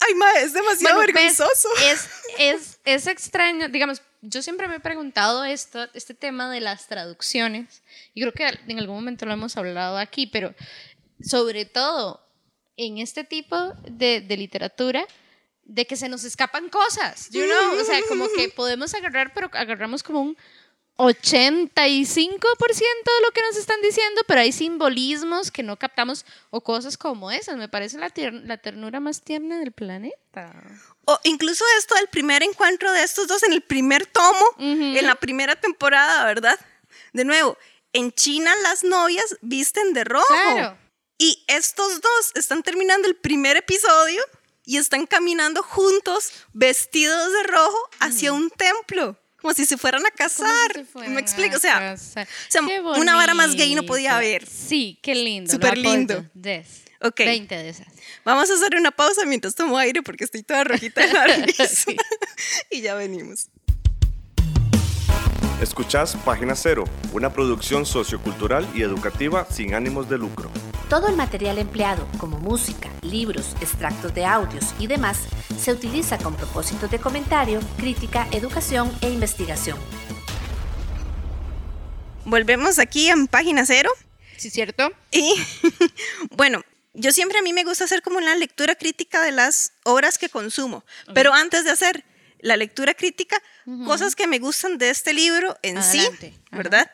ay mae, es demasiado Bueno, vergonzoso. Es, es, es extraño, digamos, yo siempre me he preguntado esto, este tema de las traducciones, y creo que en algún momento lo hemos hablado aquí, pero sobre todo en este tipo de, de literatura, de que se nos escapan cosas, you know? o sea, como que [LAUGHS] podemos agarrar, pero agarramos como un 85% de lo que nos están diciendo, pero hay simbolismos que no captamos o cosas como esas. Me parece la, ternura más tierna del planeta. O incluso esto del primer encuentro de estos dos en el primer tomo, en la primera temporada, ¿verdad? De nuevo, en China las novias visten de rojo. Claro. Y estos dos están terminando el primer episodio y están caminando juntos, vestidos de rojo, hacia un templo. Como si se fueran a casar. Si fueran ¿Me explico? O sea, o una vara más gay no podía haber. Sí, qué lindo. Súper lindo. 10. Ok. 20 de esas. Vamos a hacer una pausa mientras tomo aire porque estoy toda rojita de la. [LAUGHS] Sí. y ya venimos. Escuchás Página Cero, una producción sociocultural y educativa sin ánimos de lucro. Todo el material empleado, como música, libros, extractos de audios y demás, se utiliza con propósitos de comentario, crítica, educación e investigación. Volvemos aquí en página cero. ¿Sí, cierto? Y [LAUGHS] bueno, yo siempre a mí me gusta hacer como una lectura crítica de las obras que consumo, pero antes de hacer la lectura crítica, cosas que me gustan de este libro en Adelante. sí, Ajá. ¿verdad?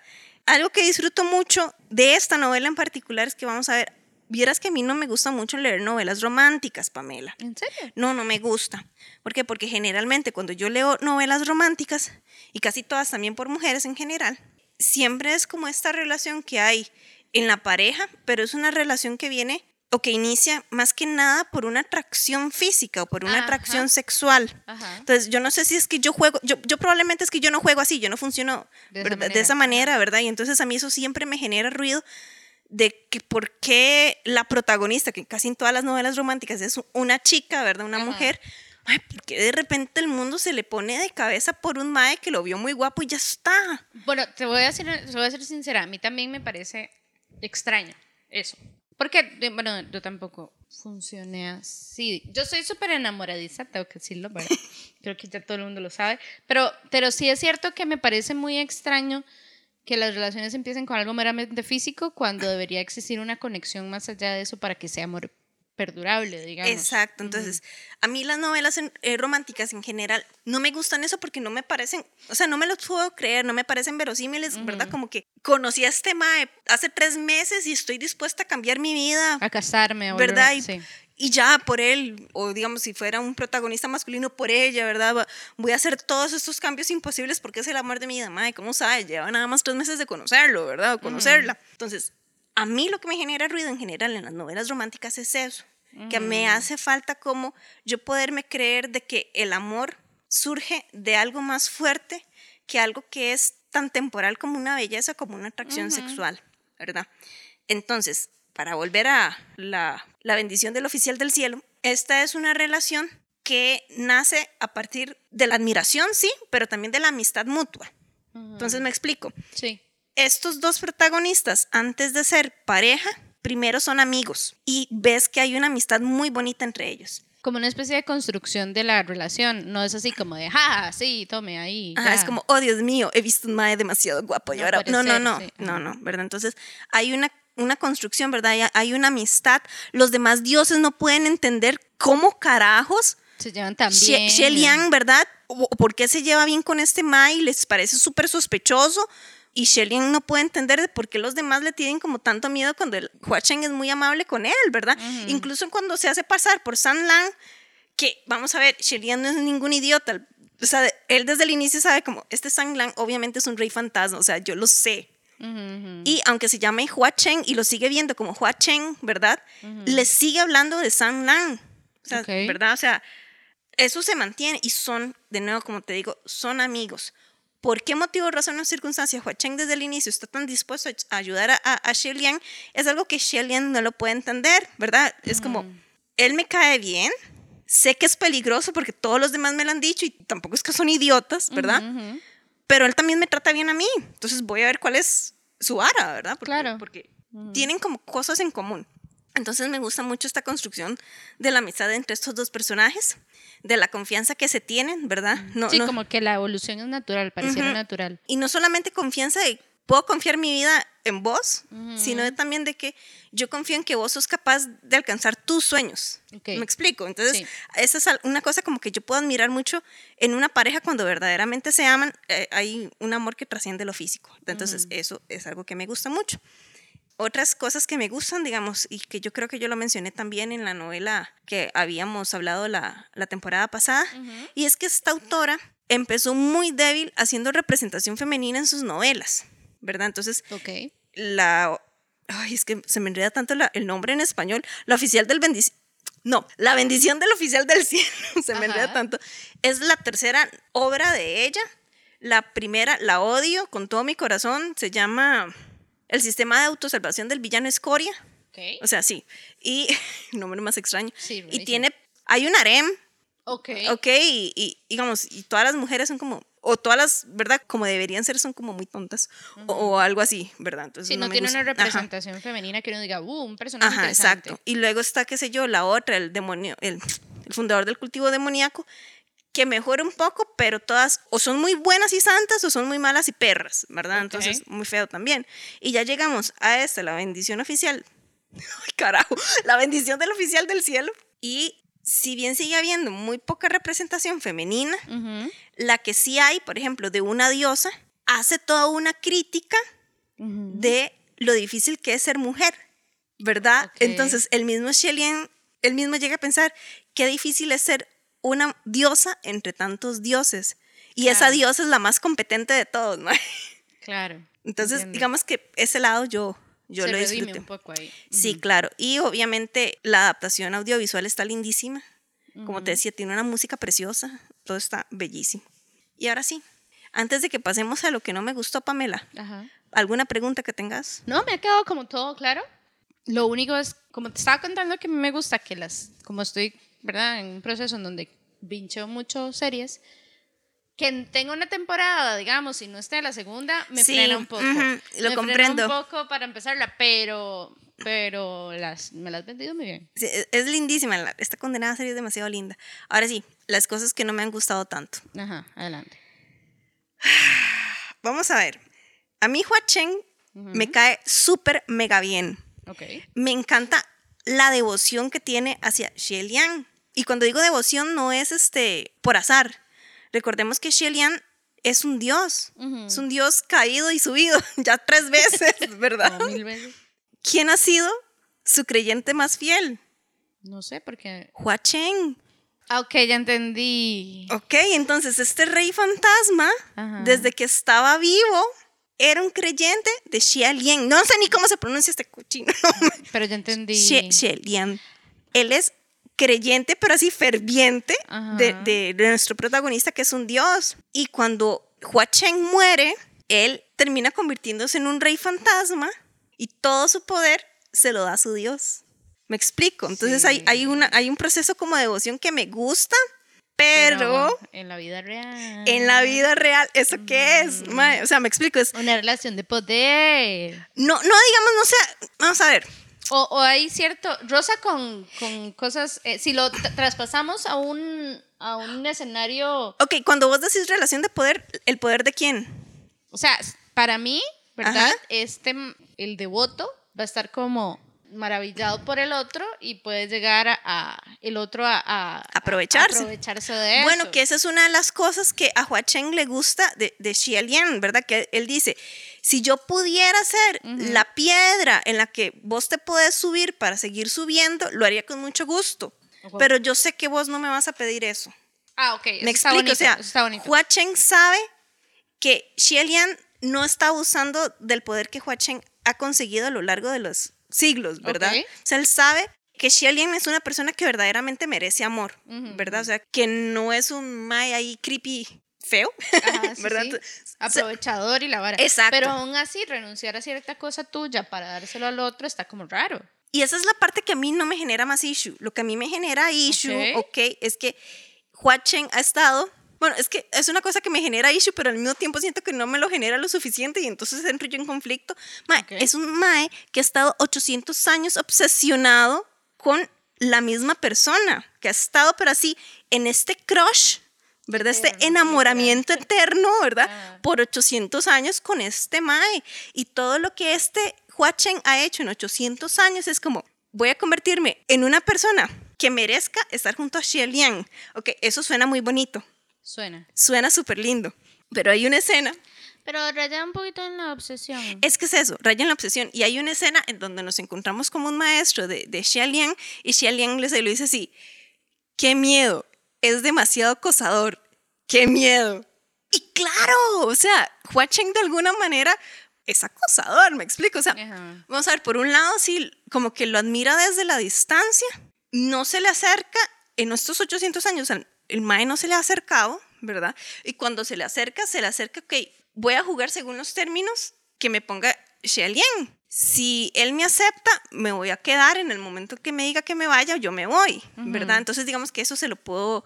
Algo que disfruto mucho de esta novela en particular es que vamos a ver, vieras que a mí no me gusta mucho leer novelas románticas, Pamela. ¿En serio? No, no me gusta. ¿Por qué? Porque generalmente cuando yo leo novelas románticas, y casi todas también por mujeres en general, siempre es como esta relación que hay en la pareja, pero es una relación que viene o que inicia más que nada por una atracción física o por una Ajá. atracción sexual. Ajá. Entonces, yo no sé si es que yo juego, yo, yo probablemente es que yo no juego así, yo no funciono De esa manera. esa manera, ¿verdad? Y entonces a mí eso siempre me genera ruido de que por qué la protagonista, que casi en todas las novelas románticas es una chica, ¿verdad? Una Ajá. mujer, ay, ¿por qué de repente el mundo se le pone de cabeza por un mae que lo vio muy guapo y ya está? Bueno, te voy, a decir, te voy a ser sincera, a mí también me parece extraño eso. Porque, bueno, yo tampoco funcioné así. Yo soy súper enamoradiza, tengo que decirlo. [LAUGHS] Creo que ya todo el mundo lo sabe. Pero, pero sí es cierto que me parece muy extraño que las relaciones empiecen con algo meramente físico cuando debería existir una conexión más allá de eso para que sea amor perdurable, digamos. Exacto, entonces a mí las novelas en- eh, románticas en general no me gustan eso porque no me parecen, o sea, no me los puedo creer, no me parecen verosímiles, ¿verdad? Como que conocí a este mae hace tres meses y estoy dispuesta a cambiar mi vida, A casarme, ¿verdad? Y, sí. y ya por él, o digamos si fuera un protagonista masculino por ella, ¿verdad? Voy a hacer todos estos cambios imposibles porque es el amor de mi vida, mae, ¿cómo sabe? Lleva nada más tres meses de conocerlo, ¿verdad? O conocerla. Entonces, a mí lo que me genera ruido en general en las novelas románticas es eso, que me hace falta como yo poderme creer de que el amor surge de algo más fuerte que algo que es tan temporal como una belleza, como una atracción sexual, ¿verdad? Entonces, para volver a la, la bendición del oficial del cielo, esta es una relación que nace a partir de la admiración, sí, pero también de la amistad mutua. Entonces me explico. Sí. Estos dos protagonistas, antes de ser pareja, primero son amigos y ves que hay una amistad muy bonita entre ellos. Como una especie de construcción de la relación. No es así como de, ja, sí, tome ahí. Ajá, ya". es como, oh Dios mío, he visto un mae demasiado guapo y No ahora. No, no, no, sí, no, no, ¿verdad? Entonces hay una, una construcción, ¿verdad? Hay, hay una amistad. Los demás dioses no pueden entender cómo carajos Se llevan tan She- bien. Shelian, ¿verdad? O- o ¿Por qué se lleva bien con este Mai? Les parece súper sospechoso. Y Shelian no puede entender de por qué los demás le tienen como tanto miedo cuando el Hua Chen es muy amable con él, ¿verdad? Incluso cuando se hace pasar por San Lang, que vamos a ver, Shelian no es ningún idiota. O sea, él desde el inicio sabe como, este San Lang obviamente es un rey fantasma, o sea, yo lo sé. Y aunque se llame Hua Chen y lo sigue viendo como Hua Chen, ¿verdad? Le sigue hablando de San Lang. O sea, Ok. ¿verdad? O sea, eso se mantiene y son, de nuevo, como te digo, son amigos. Por qué motivo, razón o circunstancia Hua Cheng desde el inicio está tan dispuesto a ayudar a, a, Liang, es algo que Xie Liang no lo puede entender, ¿verdad? Es como, él me cae bien, sé que es peligroso porque todos los demás me lo han dicho y tampoco es que son idiotas, ¿verdad? Pero él también me trata bien a mí, entonces voy a ver cuál es su ara, ¿verdad? Porque, Claro. Porque tienen como cosas en común. Entonces me gusta mucho esta construcción de la amistad entre estos dos personajes, de la confianza que se tienen, ¿verdad? No, Sí, no- como que la evolución es natural, pareciera Ujú. natural. y no solamente confianza de puedo confiar mi vida en vos, sino de- también de que yo confío en que vos sos capaz de alcanzar tus sueños. Ok. ¿Me explico? Entonces, Sí. esa es una cosa como que yo puedo admirar mucho en una pareja cuando verdaderamente se aman, eh, hay un amor que trasciende lo físico. Entonces, eso es algo que me gusta mucho. Otras cosas que me gustan, digamos, y que yo creo que yo lo mencioné también en la novela que habíamos hablado la, la temporada pasada, y es que esta autora empezó muy débil haciendo representación femenina en sus novelas, ¿verdad? Entonces, Ok. la... Ay, es que se me enreda tanto la- el nombre en español. La oficial del bendición... No, la bendición del oficial del cielo. [LAUGHS] se me enreda Ajá. tanto. Es la tercera obra de ella. La primera, la odio con todo mi corazón. Se llama El sistema de autosalvación del villano Escoria. Ok. O sea, sí. Y [LAUGHS] nombre más extraño. Sí, y tiene... Hay un harem, Ok. ¿ok? Y, y, digamos, y todas las mujeres son como... O todas las, ¿verdad? Como deberían ser, son como muy tontas. o, o algo así, ¿verdad? Entonces, Sí, no, me tiene una Ajá. representación femenina que uno diga, uh, un personaje Ajá, interesante. exacto. Y luego está, qué sé yo, la otra, el demonio, el, el fundador del cultivo demoníaco, que mejora un poco, pero todas o son muy buenas y santas o son muy malas y perras, ¿verdad? Ok. Entonces, muy feo también. Y ya llegamos a esta, la bendición oficial. [LAUGHS] Ay, carajo, la bendición del oficial del cielo. Y si bien sigue habiendo muy poca representación femenina, la que sí hay, por ejemplo, de una diosa, hace toda una crítica de lo difícil que es ser mujer, ¿verdad? Entonces, el mismo Shelley, él mismo llega a pensar qué difícil es ser una diosa entre tantos dioses. Y esa diosa es la más competente de todos, ¿no? [LAUGHS] Claro. Entonces, entiendo. digamos que ese lado yo, yo Se lo disfruté. un poco ahí. Sí, claro. Y obviamente la adaptación audiovisual está lindísima. Como te decía, tiene una música preciosa. Todo está bellísimo. Y ahora sí, antes de que pasemos a lo que no me gustó, Pamela, Ajá. ¿alguna pregunta que tengas? No, me ha quedado como todo claro. Lo único es, como te estaba contando, que me gusta que las, como estoy, ¿verdad? En un proceso en donde vincheo mucho series, que tenga una temporada, digamos, y no esté la segunda, me Sí, frena un poco. ujú, lo me frena comprendo. un poco para empezarla, pero, pero las, me las has vendido muy bien. Sí, es- es lindísima. Esta condenada serie es demasiado linda. Ahora sí, las cosas que no me han gustado tanto. Ajá, adelante. [SIGHS] Vamos a ver. A mí Hua Cheng me cae súper mega bien. Ok. Me encanta la devoción que tiene hacia Xie Liang. Y cuando digo devoción no es este por azar. Recordemos que Xie Liang es un dios. Es un dios caído y subido [LAUGHS] ya tres veces, [LAUGHS] ¿verdad? Mil veces. ¿Quién ha sido su creyente más fiel? No sé, porque... Hua Cheng. Ah, ok, ya entendí. Ok, entonces este rey fantasma, Ajá. desde que estaba vivo, era un creyente de Xie Liang. No sé ni cómo se pronuncia este cochino. [LAUGHS] Pero ya entendí. Xie, Xie Liang. Él es creyente, pero así ferviente, de, de- de nuestro protagonista, que es un dios. Y cuando Hua Cheng muere, él termina convirtiéndose en un rey fantasma y todo su poder se lo da a su dios. ¿Me explico? Entonces hay, hay, una, hay un proceso como de devoción que me gusta, pero, en la vida real. en la vida real, ¿eso qué es? O sea, me explico, es, Una relación de poder. no, no digamos, no sea, vamos a ver, O, o hay cierto. Rosa con, con cosas. eh, si lo tra- traspasamos a un, a un escenario. ok, cuando vos decís relación de poder, ¿el poder de quién? O sea, para mí, ¿verdad? Ajá. Este, el devoto va a estar como maravillado por el otro y puede llegar a, a- el otro a, a- Aprovecharse. a aprovecharse de eso. Bueno, que esa es una de las cosas que a Hua Cheng le gusta de, de Xie Lian, ¿verdad? Que él dice, si yo pudiera ser la piedra en la que vos te podés subir para seguir subiendo, lo haría con mucho gusto. Ojo. Pero yo sé que vos no me vas a pedir eso. Ah, ok. eso Me está explico, bonito, o sea, está. Hua Cheng sabe que Xie Lian no está abusando del poder que Hua Cheng ha conseguido a lo largo de los siglos, ¿verdad? Ok. O sea, él sabe que Lian es una persona que verdaderamente merece amor, ¿verdad? O sea, que no es un mae ahí creepy feo, Ajá, [LAUGHS] sí, ¿verdad? sí. Aprovechador y la vara. Exacto. Pero aún así, renunciar a cierta cosa tuya para dárselo al otro está como raro. Y esa es la parte que a mí no me genera más issue. Lo que a mí me genera issue, Ok. ok, es que Hua Chen ha estado. Bueno, es que es una cosa que me genera issue, pero al mismo tiempo siento que no me lo genera lo suficiente y entonces entro yo en conflicto. Mae, Ok. Es un Mae que ha estado 800 años obsesionado con la misma persona, que ha estado, pero así, en este crush, ¿verdad? Este enamoramiento eterno, ¿verdad? [LAUGHS] Ah. Por 800 años con este Mae. Y todo lo que este Hua Chen ha hecho en 800 años es como, voy a convertirme en una persona que merezca estar junto a Xie Liang. Ok, eso suena muy bonito, Suena. suena súper lindo. Pero hay una escena, Pero raya un poquito en la obsesión. es que es eso, raya en la obsesión. Y hay una escena en donde nos encontramos como un maestro de, de Xie Liang y Xie Liang lo dice así, qué miedo, es demasiado acosador, qué miedo. Y claro, o sea, Hua Chen de alguna manera es acosador, me explico. O sea, Ajá. vamos a ver, por un lado, sí, como que lo admira desde la distancia, no se le acerca, en estos 800 años, el Mae no se le ha acercado, ¿verdad? Y cuando se le acerca, se le acerca, ok, voy a jugar según los términos que me ponga Liang. Si él me acepta, me voy a quedar en el momento que me diga que me vaya, yo me voy, ¿verdad? Entonces, digamos que eso se lo puedo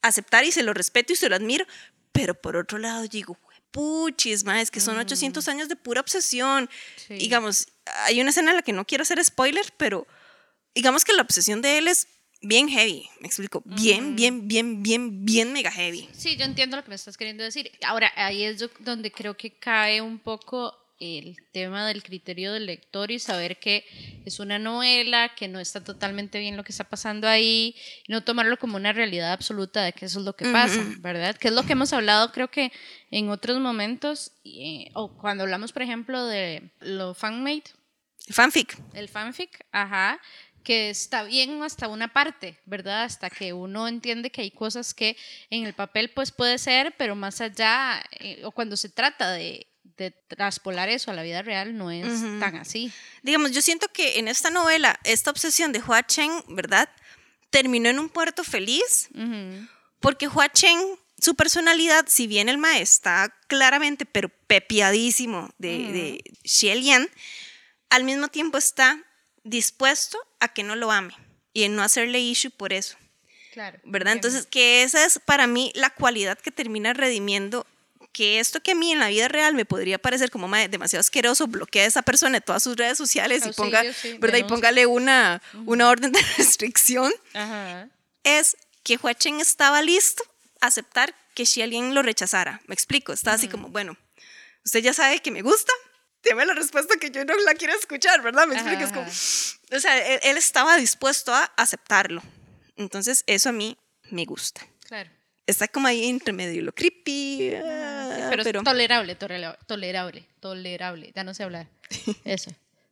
aceptar y se lo respeto y se lo admiro, pero por otro lado digo, puchis, ma, es que son 800 años de pura obsesión. Sí. Digamos, hay una escena en la que no quiero hacer spoiler, pero digamos que la obsesión de él es bien heavy, me explico, bien, bien, bien, bien, bien mega heavy. Sí, yo entiendo lo que me estás queriendo decir. Ahora, ahí es do- donde creo que cae un poco el tema del criterio del lector y saber que es una novela, que no está totalmente bien lo que está pasando ahí, y no tomarlo como una realidad absoluta de que eso es lo que pasa, ¿verdad? Que es lo que hemos hablado creo que en otros momentos, eh, o cuando hablamos, por ejemplo, de lo fanmade, Fanfic. el fanfic, ajá, que está bien hasta una parte, ¿verdad? Hasta que uno entiende que hay cosas que en el papel pues puede ser, pero más allá, eh, o cuando se trata de, de traspolar eso a la vida real, no es tan así. Digamos, yo siento que en esta novela, esta obsesión de Hua Chen, ¿verdad? Terminó en un puerto feliz, porque Hua Chen, su personalidad, si bien el maestro está claramente, pero pepiadísimo de, de Xie Lian, al mismo tiempo está dispuesto a que no lo ame y en no hacerle issue por eso, Claro. ¿verdad? Entonces, que esa es para mí la cualidad que termina redimiendo que esto que a mí en la vida real me podría parecer como "Mae, demasiado asqueroso, bloquea a esa persona de todas sus redes sociales y Auxilio, ponga, sí, ¿verdad? Y póngale una, una orden de [LAUGHS] restricción Ajá. es que Hua Chen estaba listo a aceptar que Xi Liang lo rechazara. Me explico, estaba así como, bueno, usted ya sabe que me gusta, deme la respuesta que yo no la quiero escuchar, ¿verdad? Me explico, es como, o sea, él, él estaba dispuesto a aceptarlo. Entonces, eso a mí me gusta. Claro. Está como ahí entre medio lo creepy, Sí, ah, pero, pero, es tolerable, tolera- tolerable, tolerable. Ya no sé hablar. [LAUGHS] Eso.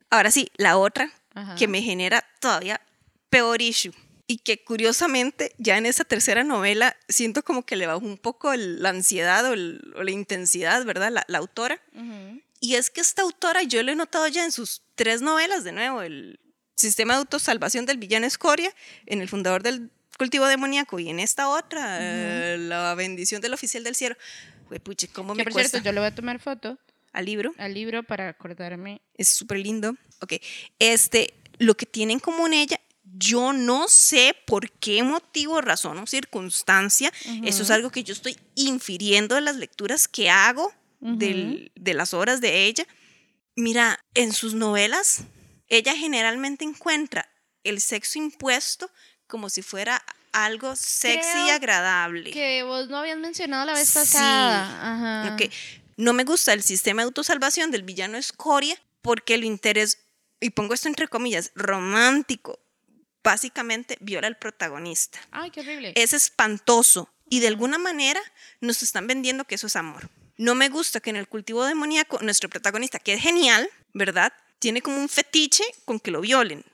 ahora sí, la otra Ajá. que me genera todavía peor issue. Y que curiosamente ya en esa tercera novela siento como que le bajó un poco el- la ansiedad o, el- o la intensidad, ¿verdad? La, la autora. Ujú. Y es que esta autora yo lo he notado ya en sus tres novelas, de nuevo, el sistema de autosalvación del villano Escoria, en el fundador del cultivo demoníaco y en esta otra, eh, la bendición del oficial del cielo. Güey, puche, ¿cómo Que me por cuesta cierto, yo le voy a tomar foto al libro? al libro para acordarme. es súper lindo. Ok, este, lo que tiene en común ella, yo no sé por qué motivo, razón o circunstancia, eso es algo que yo estoy infiriendo de las lecturas que hago del- de las obras de ella. Mira, en sus novelas, ella generalmente encuentra el sexo impuesto como si fuera algo sexy y Creo agradable. Que vos no habías mencionado la vez Sí. pasada. Ajá. Ok. No me gusta el sistema de autosalvación del villano Escoria porque el interés, y pongo esto entre comillas, romántico, básicamente viola al protagonista. Ay, qué horrible. Es espantoso y de alguna manera nos están vendiendo que eso es amor. No me gusta que en el cultivo demoníaco nuestro protagonista, que es genial, ¿verdad? Tiene como un fetiche con que lo violen.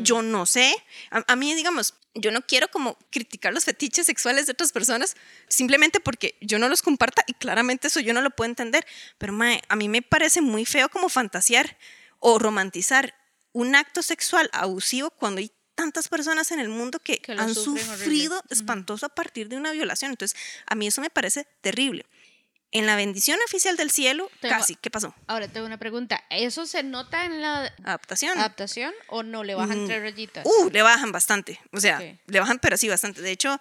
Yo no sé. A, a mí, digamos, yo no quiero como criticar los fetiches sexuales de otras personas simplemente porque yo no los comparta y claramente eso yo no lo puedo entender. Pero mae, a mí me parece muy feo como fantasear o romantizar un acto sexual abusivo cuando hay tantas personas en el mundo que, han horrible. sufrido espantoso a partir de una violación. Entonces, a mí eso me parece terrible. En la bendición oficial del cielo, Tengo- casi, ¿qué pasó? Ahora tengo una pregunta. ¿Eso se nota en la Adaptación. adaptación o no le bajan Mm. tres rayitas? Uh, le bajan bastante. O sea, le bajan, pero sí bastante. De hecho,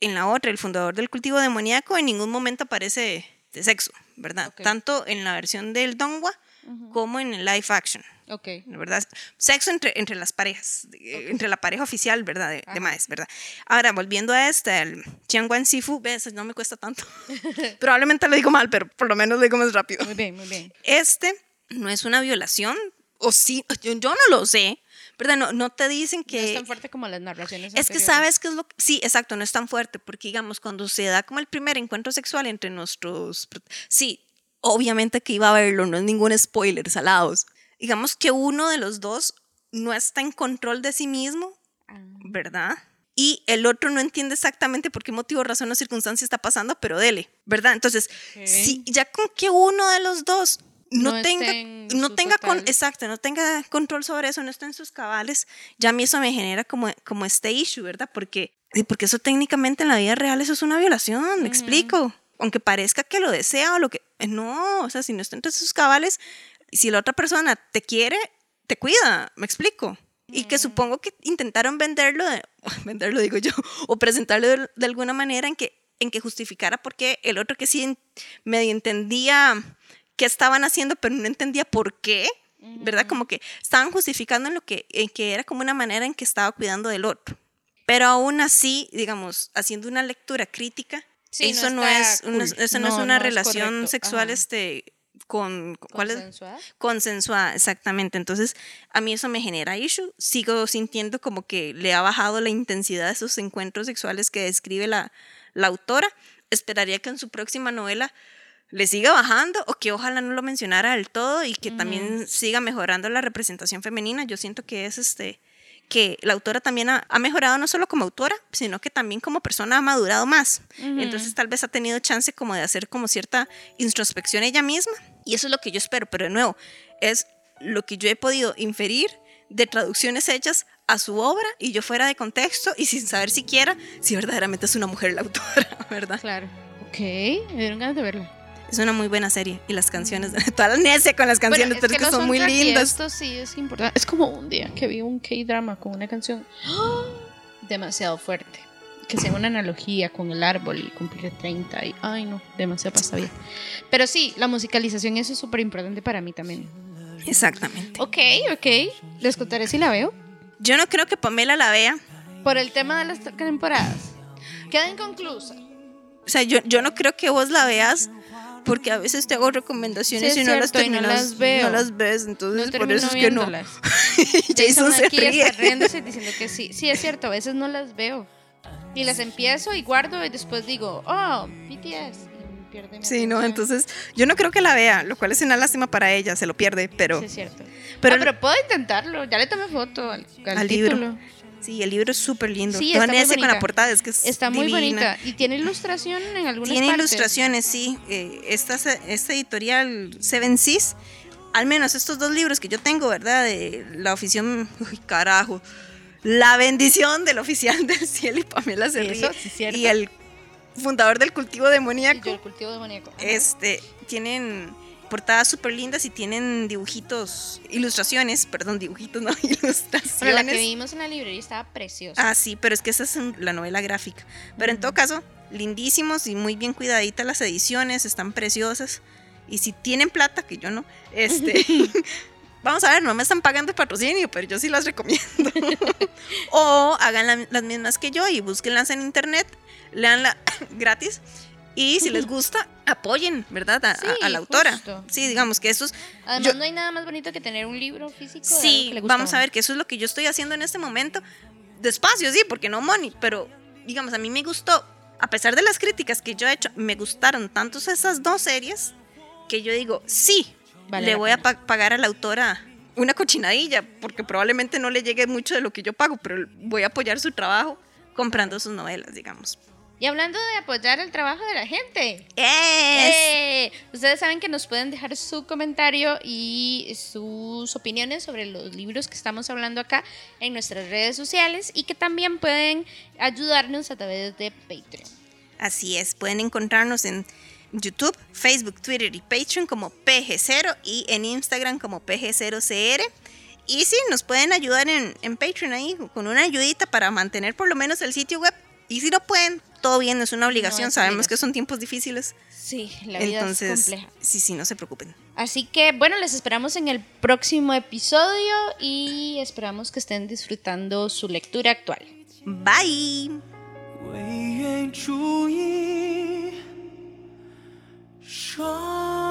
en la otra, el fundador del cultivo demoníaco, en ningún momento aparece de sexo, ¿verdad? Ok. Tanto en la versión del Dongwa como en el live action. Ok. ¿verdad? Sexo entre, entre las parejas, eh, entre la pareja oficial, ¿verdad? De, de maes, ¿verdad? Ahora, volviendo a este, el Chiangwan Sifu, ves, no me cuesta tanto. [LAUGHS] Probablemente lo digo mal, pero por lo menos lo digo más rápido. Muy bien, muy bien. Este no es una violación, o sí, yo, yo no lo sé, ¿verdad? No, no te dicen No que... es tan fuerte como las narraciones. Es que anteriores. sabes que es lo que... Sí, exacto, no es tan fuerte, porque digamos, cuando se da como el primer encuentro sexual entre nuestros... Sí, obviamente que iba a verlo, no es ningún spoiler, salados. Digamos que uno de los dos no está en control de sí mismo, Ah. ¿verdad? Y el otro no entiende exactamente por qué motivo, razón o circunstancia está pasando, pero dele, ¿verdad? Entonces, si ya con que uno de los dos no, No tenga, no tenga con, exacto, no tenga control sobre eso, no está en sus cabales, ya a mí eso me genera como, como este issue, ¿verdad? Porque, porque eso técnicamente en la vida real eso es una violación, me explico. Aunque parezca que lo desea o lo que... eh, No, o sea, si no está entre sus cabales, si la otra persona te quiere, te cuida, me explico. Y que supongo que intentaron venderlo, de- [LAUGHS] venderlo digo yo, [LAUGHS] o presentarlo de, de alguna manera en que, en que justificara por qué el otro que sí medio entendía qué estaban haciendo, pero no entendía por qué, ¿verdad? Como que estaban justificando en lo que, en que era como una manera en que estaba cuidando del otro. Pero aún así, digamos, haciendo una lectura crítica, Sí, eso no, es una, eso no, es una no es relación correcto. sexual Ajá. este, con... ¿cuál es? ¿Consensuada? consensuada, exactamente. Entonces, a mí eso me genera issue. Sigo sintiendo como que le ha bajado la intensidad de esos encuentros sexuales que describe la, la autora. Esperaría que en su próxima novela le siga bajando o que ojalá no lo mencionara del todo y que también siga mejorando la representación femenina. Yo siento que es este que la autora también ha, ha mejorado no solo como autora, sino que también como persona ha madurado más. Entonces tal vez ha tenido chance como de hacer como cierta introspección ella misma. Y eso es lo que yo espero, pero de nuevo, es lo que yo he podido inferir de traducciones hechas a su obra y yo fuera de contexto y sin saber siquiera si verdaderamente es una mujer la autora, [LAUGHS] ¿verdad? Claro. Ok, me dieron ganas de verla. Es una muy buena serie y las canciones, [LAUGHS] toda la necia con las canciones, pero es que, los son muy lindas. Esto sí es importante. Es como un día que vi un K-drama con una canción [GASPS] demasiado fuerte. Que sea una analogía con el árbol y cumplir 30 y ay no, demasiado pasa bien. Pero sí, la musicalización eso es súper importante para mí también. Exactamente. Ok, ok. Les contaré si la veo. Yo no creo que Pamela la vea. Por el tema de las temporadas. Queda inconclusa. O sea, yo, yo no creo que vos la veas porque a veces te hago recomendaciones Sí, y no las cierto, y no terminas, las veo. no las ves, entonces No por eso es que no. [LAUGHS] Jason se aquí ríe. está riéndose diciendo que sí. Sí, es cierto, a veces no las veo. Y las empiezo y guardo y después digo, oh, BTS. Y me pierde mi Sí, no, atención. entonces yo no creo que la vea, lo cual es una lástima para ella, se lo pierde, pero Sí, es cierto. pero- Pero, pero puedo intentarlo. Ya le tomé foto al, al Al libro. Sí, el libro es súper lindo. Sí, está muy con la portada, es que es Está muy bonita. Y tiene ilustración en algunas Tiene partes. ilustraciones, sí. Eh, esta, esta editorial Seven Seas, al menos estos dos libros que yo tengo, ¿verdad? De la ofición, uy, carajo, la bendición del oficial [LAUGHS] del cielo y Pamela se Sí, y el fundador del cultivo Y yo demoníaco, el cultivo demoníaco. Este, tienen portadas súper lindas y tienen dibujitos, ilustraciones, perdón, dibujitos, [LAUGHS] no, ilustraciones. Bueno, la que vimos en la librería estaba preciosa. Ah, sí, pero es que esa es la novela gráfica. Pero en todo caso, lindísimos y muy bien cuidaditas las ediciones, están preciosas. Y si tienen plata, que yo no, este, [LAUGHS] [LAUGHS] vamos a ver, no me están pagando el patrocinio, pero yo sí las recomiendo. o hagan la- las mismas que yo y búsquenlas en internet, leanla [COUGHS] gratis. Y si les gusta, apoyen, ¿verdad? A, a- Sí, a la autora. justo. Sí, digamos que eso es Además, yo- no hay nada más bonito que tener un libro físico. Sí, que le gusta vamos a ver que eso es lo que yo estoy haciendo en este momento. Despacio, sí, porque no money, pero digamos, a mí me gustó, a pesar de las críticas que yo he hecho, me gustaron tantos esas dos series que yo digo, sí, Vale le voy a pena. pa- pagar a la autora una cochinadilla, porque probablemente no le llegue mucho de lo que yo pago, pero voy a apoyar su trabajo comprando sus novelas, digamos. Y hablando de apoyar el trabajo de la gente. ¡Eh! ¿Ustedes Ustedes saben que nos pueden dejar su comentario y sus opiniones sobre los libros que estamos hablando acá en nuestras redes sociales y que también pueden ayudarnos a través de Patreon. Así es, pueden encontrarnos en YouTube, Facebook, Twitter y Patreon como PG0 y en Instagram como PG0CR. Y sí, nos pueden ayudar en, en Patreon ahí con una ayudita para mantener por lo menos el sitio web. Y si no pueden, todo bien, no es una obligación. es Sabemos obligación. que son tiempos difíciles. Sí, la vida Entonces, es compleja. sí, sí, no se preocupen. Así que bueno, les esperamos en el próximo episodio y esperamos que estén disfrutando su lectura actual. Bye. 唯愿注意双